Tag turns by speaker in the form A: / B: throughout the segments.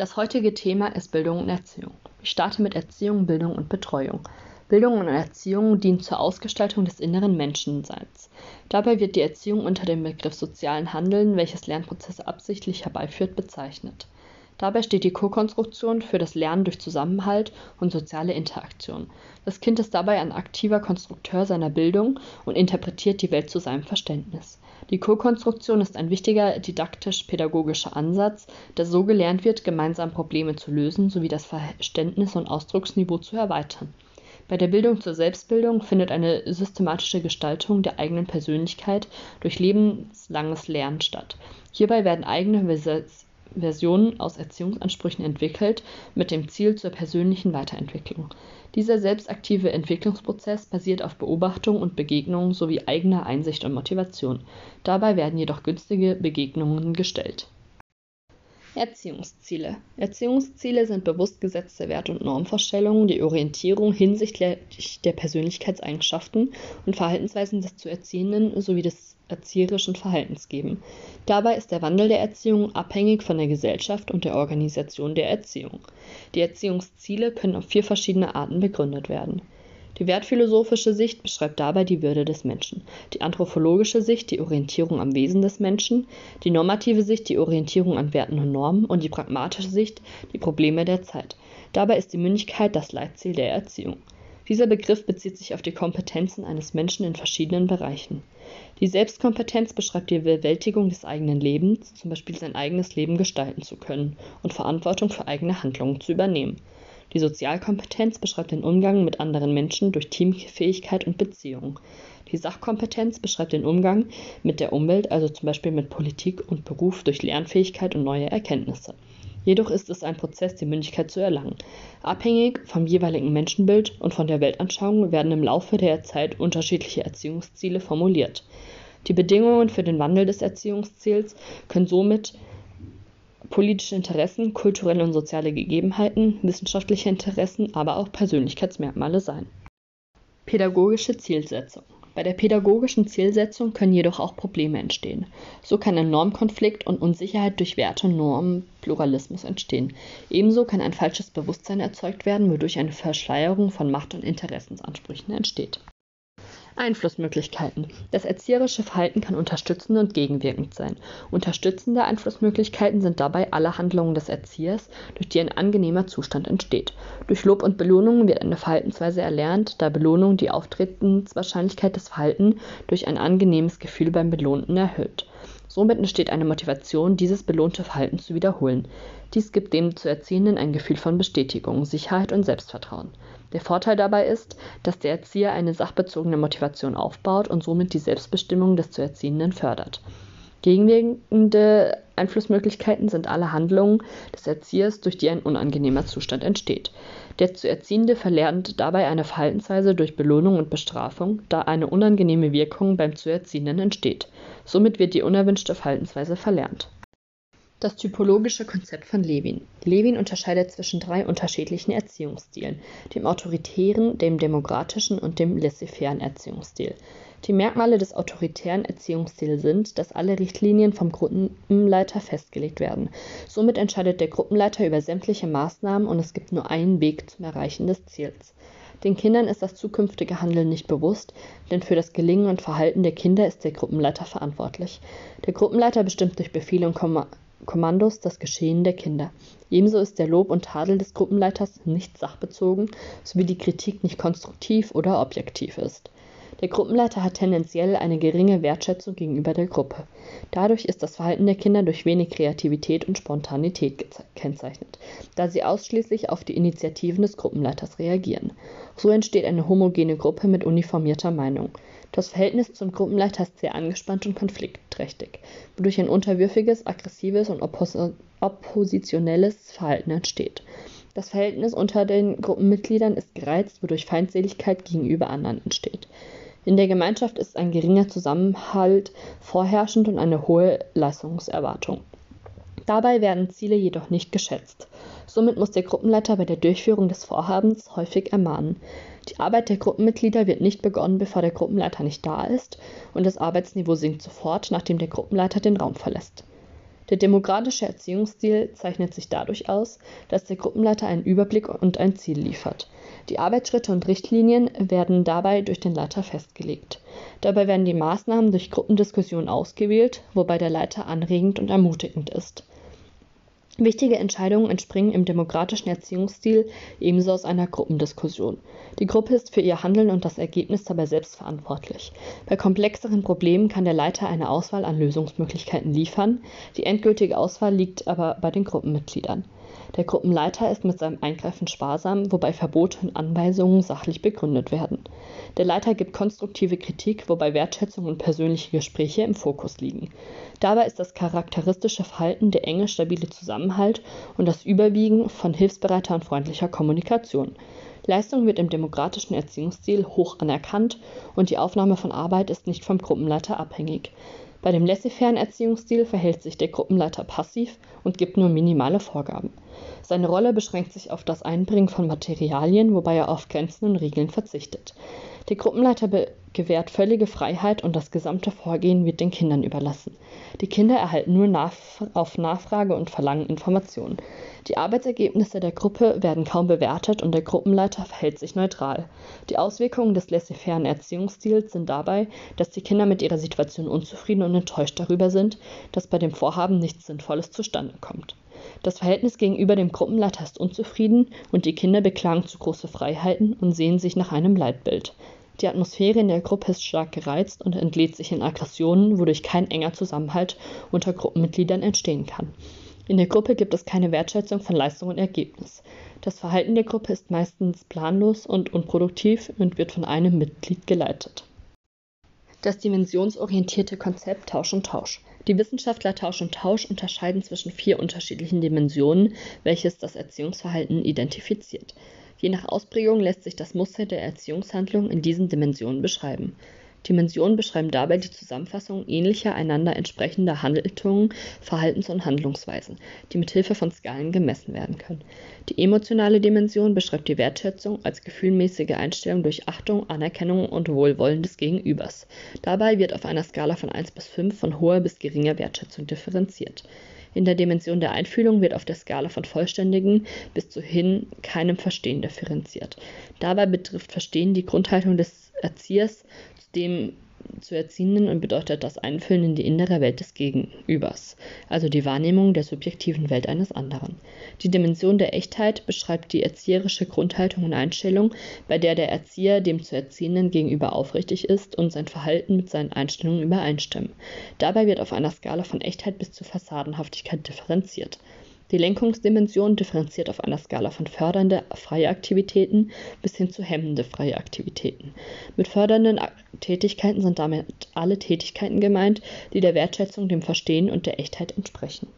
A: Das heutige Thema ist Bildung und Erziehung. Ich starte mit Erziehung, Bildung und Betreuung. Bildung und Erziehung dienen zur Ausgestaltung des inneren Menschenseins. Dabei wird die Erziehung unter dem Begriff sozialen Handeln, welches Lernprozesse absichtlich herbeiführt, bezeichnet. Dabei steht die Ko-Konstruktion für das Lernen durch Zusammenhalt und soziale Interaktion. Das Kind ist dabei ein aktiver Konstrukteur seiner Bildung und interpretiert die Welt zu seinem Verständnis. Die Ko-Konstruktion ist ein wichtiger didaktisch-pädagogischer Ansatz, da so gelernt wird, gemeinsam Probleme zu lösen sowie das Verständnis und Ausdrucksniveau zu erweitern. Bei der Bildung zur Selbstbildung findet eine systematische Gestaltung der eigenen Persönlichkeit durch lebenslanges Lernen statt. Hierbei werden eigene Versionen aus Erziehungsansprüchen entwickelt, mit dem Ziel zur persönlichen Weiterentwicklung. Dieser selbstaktive Entwicklungsprozess basiert auf Beobachtung und Begegnung sowie eigener Einsicht und Motivation. Dabei werden jedoch günstige Begegnungen gestellt. Erziehungsziele. Erziehungsziele sind bewusst gesetzte Wert- und Normvorstellungen, die Orientierung hinsichtlich der Persönlichkeitseigenschaften und Verhaltensweisen des zu Erziehenden sowie des erzieherischen Verhaltens geben. Dabei ist der Wandel der Erziehung abhängig von der Gesellschaft und der Organisation der Erziehung. Die Erziehungsziele können auf vier verschiedene Arten begründet werden. Die wertphilosophische Sicht beschreibt dabei die Würde des Menschen, die anthropologische Sicht die Orientierung am Wesen des Menschen, die normative Sicht die Orientierung an Werten und Normen und die pragmatische Sicht die Probleme der Zeit. Dabei ist die Mündigkeit das Leitziel der Erziehung. Dieser Begriff bezieht sich auf die Kompetenzen eines Menschen in verschiedenen Bereichen. Die Selbstkompetenz beschreibt die Bewältigung des eigenen Lebens, zum Beispiel sein eigenes Leben gestalten zu können und Verantwortung für eigene Handlungen zu übernehmen. Die Sozialkompetenz beschreibt den Umgang mit anderen Menschen durch Teamfähigkeit und Beziehungen. Die Sachkompetenz beschreibt den Umgang mit der Umwelt, also zum Beispiel mit Politik und Beruf durch Lernfähigkeit und neue Erkenntnisse. Jedoch ist es ein Prozess, die Mündigkeit zu erlangen. Abhängig vom jeweiligen Menschenbild und von der Weltanschauung werden im Laufe der Zeit unterschiedliche Erziehungsziele formuliert. Die Bedingungen für den Wandel des Erziehungsziels können somit politische Interessen, kulturelle und soziale Gegebenheiten, wissenschaftliche Interessen, aber auch Persönlichkeitsmerkmale sein. Pädagogische Zielsetzung bei der pädagogischen Zielsetzung können jedoch auch Probleme entstehen. So kann ein Normkonflikt und Unsicherheit durch Werte- und Normenpluralismus entstehen. Ebenso kann ein falsches Bewusstsein erzeugt werden, wodurch eine Verschleierung von Macht- und Interessensansprüchen entsteht. Einflussmöglichkeiten. Das erzieherische Verhalten kann unterstützend und gegenwirkend sein. Unterstützende Einflussmöglichkeiten sind dabei alle Handlungen des Erziehers, durch die ein angenehmer Zustand entsteht. Durch Lob und Belohnung wird eine Verhaltensweise erlernt, da Belohnung die Auftretenswahrscheinlichkeit des Verhaltens durch ein angenehmes Gefühl beim Belohnten erhöht. Somit entsteht eine Motivation, dieses belohnte Verhalten zu wiederholen. Dies gibt dem zu Erziehenden ein Gefühl von Bestätigung, Sicherheit und Selbstvertrauen. Der Vorteil dabei ist, dass der Erzieher eine sachbezogene Motivation aufbaut und somit die Selbstbestimmung des zu Erziehenden fördert. Gegenwirkende Einflussmöglichkeiten sind alle Handlungen des Erziehers, durch die ein unangenehmer Zustand entsteht. Der zu Erziehende verlernt dabei eine Verhaltensweise durch Belohnung und Bestrafung, da eine unangenehme Wirkung beim zu Erziehenden entsteht. Somit wird die unerwünschte Verhaltensweise verlernt. Das typologische Konzept von Levin. Levin unterscheidet zwischen drei unterschiedlichen Erziehungsstilen: dem autoritären, dem demokratischen und dem laissez-faire Erziehungsstil. Die Merkmale des autoritären Erziehungsstils sind, dass alle Richtlinien vom Gruppenleiter festgelegt werden. Somit entscheidet der Gruppenleiter über sämtliche Maßnahmen und es gibt nur einen Weg zum Erreichen des Ziels. Den Kindern ist das zukünftige Handeln nicht bewusst, denn für das Gelingen und Verhalten der Kinder ist der Gruppenleiter verantwortlich. Der Gruppenleiter bestimmt durch Befehle und Kommandos das Geschehen der Kinder. Ebenso ist der Lob und Tadel des Gruppenleiters nicht sachbezogen, sowie die Kritik nicht konstruktiv oder objektiv ist. Der Gruppenleiter hat tendenziell eine geringe Wertschätzung gegenüber der Gruppe. Dadurch ist das Verhalten der Kinder durch wenig Kreativität und Spontanität gekennzeichnet, da sie ausschließlich auf die Initiativen des Gruppenleiters reagieren. So entsteht eine homogene Gruppe mit uniformierter Meinung. Das Verhältnis zum Gruppenleiter ist sehr angespannt und konfliktträchtig, wodurch ein unterwürfiges, aggressives und oppos oppositionelles Verhalten entsteht. Das Verhältnis unter den Gruppenmitgliedern ist gereizt, wodurch Feindseligkeit gegenüber anderen entsteht. In der Gemeinschaft ist ein geringer Zusammenhalt vorherrschend und eine hohe Leistungserwartung. Dabei werden Ziele jedoch nicht geschätzt. Somit muss der Gruppenleiter bei der Durchführung des Vorhabens häufig ermahnen. Die Arbeit der Gruppenmitglieder wird nicht begonnen, bevor der Gruppenleiter nicht da ist, und das Arbeitsniveau sinkt sofort, nachdem der Gruppenleiter den Raum verlässt. Der demokratische Erziehungsstil zeichnet sich dadurch aus, dass der Gruppenleiter einen Überblick und ein Ziel liefert. Die Arbeitsschritte und Richtlinien werden dabei durch den Leiter festgelegt. Dabei werden die Maßnahmen durch Gruppendiskussion ausgewählt, wobei der Leiter anregend und ermutigend ist. Wichtige Entscheidungen entspringen im demokratischen Erziehungsstil ebenso aus einer Gruppendiskussion. Die Gruppe ist für ihr Handeln und das Ergebnis dabei selbst verantwortlich. Bei komplexeren Problemen kann der Leiter eine Auswahl an Lösungsmöglichkeiten liefern, die endgültige Auswahl liegt aber bei den Gruppenmitgliedern. Der Gruppenleiter ist mit seinem Eingreifen sparsam, wobei Verbote und Anweisungen sachlich begründet werden. Der Leiter gibt konstruktive Kritik, wobei Wertschätzung und persönliche Gespräche im Fokus liegen. Dabei ist das charakteristische Verhalten der enge, stabile Zusammenhalt und das Überwiegen von hilfsbereiter und freundlicher Kommunikation. Leistung wird im demokratischen Erziehungsstil hoch anerkannt und die Aufnahme von Arbeit ist nicht vom Gruppenleiter abhängig. Bei dem laissez-faire Erziehungsstil verhält sich der Gruppenleiter passiv und gibt nur minimale Vorgaben. Seine Rolle beschränkt sich auf das Einbringen von Materialien, wobei er auf Grenzen und Regeln verzichtet. Der Gruppenleiter gewährt völlige Freiheit und das gesamte Vorgehen wird den Kindern überlassen. Die Kinder erhalten nur nach auf Nachfrage und Verlangen Informationen. Die Arbeitsergebnisse der Gruppe werden kaum bewertet und der Gruppenleiter verhält sich neutral. Die Auswirkungen des laissez-faire Erziehungsstils sind dabei, dass die Kinder mit ihrer Situation unzufrieden und enttäuscht darüber sind, dass bei dem Vorhaben nichts Sinnvolles zustande kommt. Das Verhältnis gegenüber dem Gruppenleiter ist unzufrieden und die Kinder beklagen zu große Freiheiten und sehen sich nach einem Leitbild. Die Atmosphäre in der Gruppe ist stark gereizt und entlädt sich in Aggressionen, wodurch kein enger Zusammenhalt unter Gruppenmitgliedern entstehen kann. In der Gruppe gibt es keine Wertschätzung von Leistung und Ergebnis. Das Verhalten der Gruppe ist meistens planlos und unproduktiv und wird von einem Mitglied geleitet. Das dimensionsorientierte Konzept Tausch und Tausch. Die Wissenschaftler Tausch und Tausch unterscheiden zwischen vier unterschiedlichen Dimensionen, welches das Erziehungsverhalten identifiziert. Je nach Ausprägung lässt sich das Muster der Erziehungshandlung in diesen Dimensionen beschreiben. Dimensionen beschreiben dabei die Zusammenfassung ähnlicher einander entsprechender Haltungen, Verhaltens und Handlungsweisen, die mit Hilfe von Skalen gemessen werden können. Die emotionale Dimension beschreibt die Wertschätzung als gefühlmäßige Einstellung durch Achtung, Anerkennung und Wohlwollen des Gegenübers. Dabei wird auf einer Skala von 1 bis 5 von hoher bis geringer Wertschätzung differenziert in der Dimension der Einfühlung wird auf der Skala von vollständigen bis zu hin keinem Verstehen differenziert. Dabei betrifft Verstehen die Grundhaltung des Erziehers dem zu Erziehenden und bedeutet das Einfühlen in die innere Welt des Gegenübers, also die Wahrnehmung der subjektiven Welt eines anderen. Die Dimension der Echtheit beschreibt die erzieherische Grundhaltung und Einstellung, bei der der Erzieher dem zu Erziehenden gegenüber aufrichtig ist und sein Verhalten mit seinen Einstellungen übereinstimmen. Dabei wird auf einer Skala von Echtheit bis zu Fassadenhaftigkeit differenziert die Lenkungsdimension differenziert auf einer Skala von fördernde freie Aktivitäten bis hin zu hemmende freie Aktivitäten. Mit fördernden Tätigkeiten sind damit alle Tätigkeiten gemeint, die der Wertschätzung, dem Verstehen und der Echtheit entsprechen.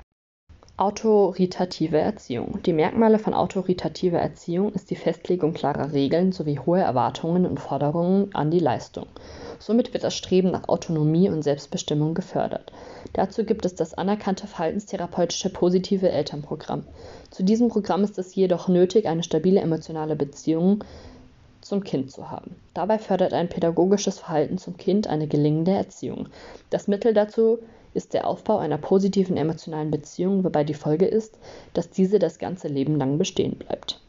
A: Autoritative Erziehung. Die Merkmale von autoritativer Erziehung ist die Festlegung klarer Regeln sowie hohe Erwartungen und Forderungen an die Leistung. Somit wird das Streben nach Autonomie und Selbstbestimmung gefördert. Dazu gibt es das anerkannte verhaltenstherapeutische positive Elternprogramm. Zu diesem Programm ist es jedoch nötig, eine stabile emotionale Beziehung zum Kind zu haben. Dabei fördert ein pädagogisches Verhalten zum Kind eine gelingende Erziehung. Das Mittel dazu ist der Aufbau einer positiven emotionalen Beziehung, wobei die Folge ist, dass diese das ganze Leben lang bestehen bleibt.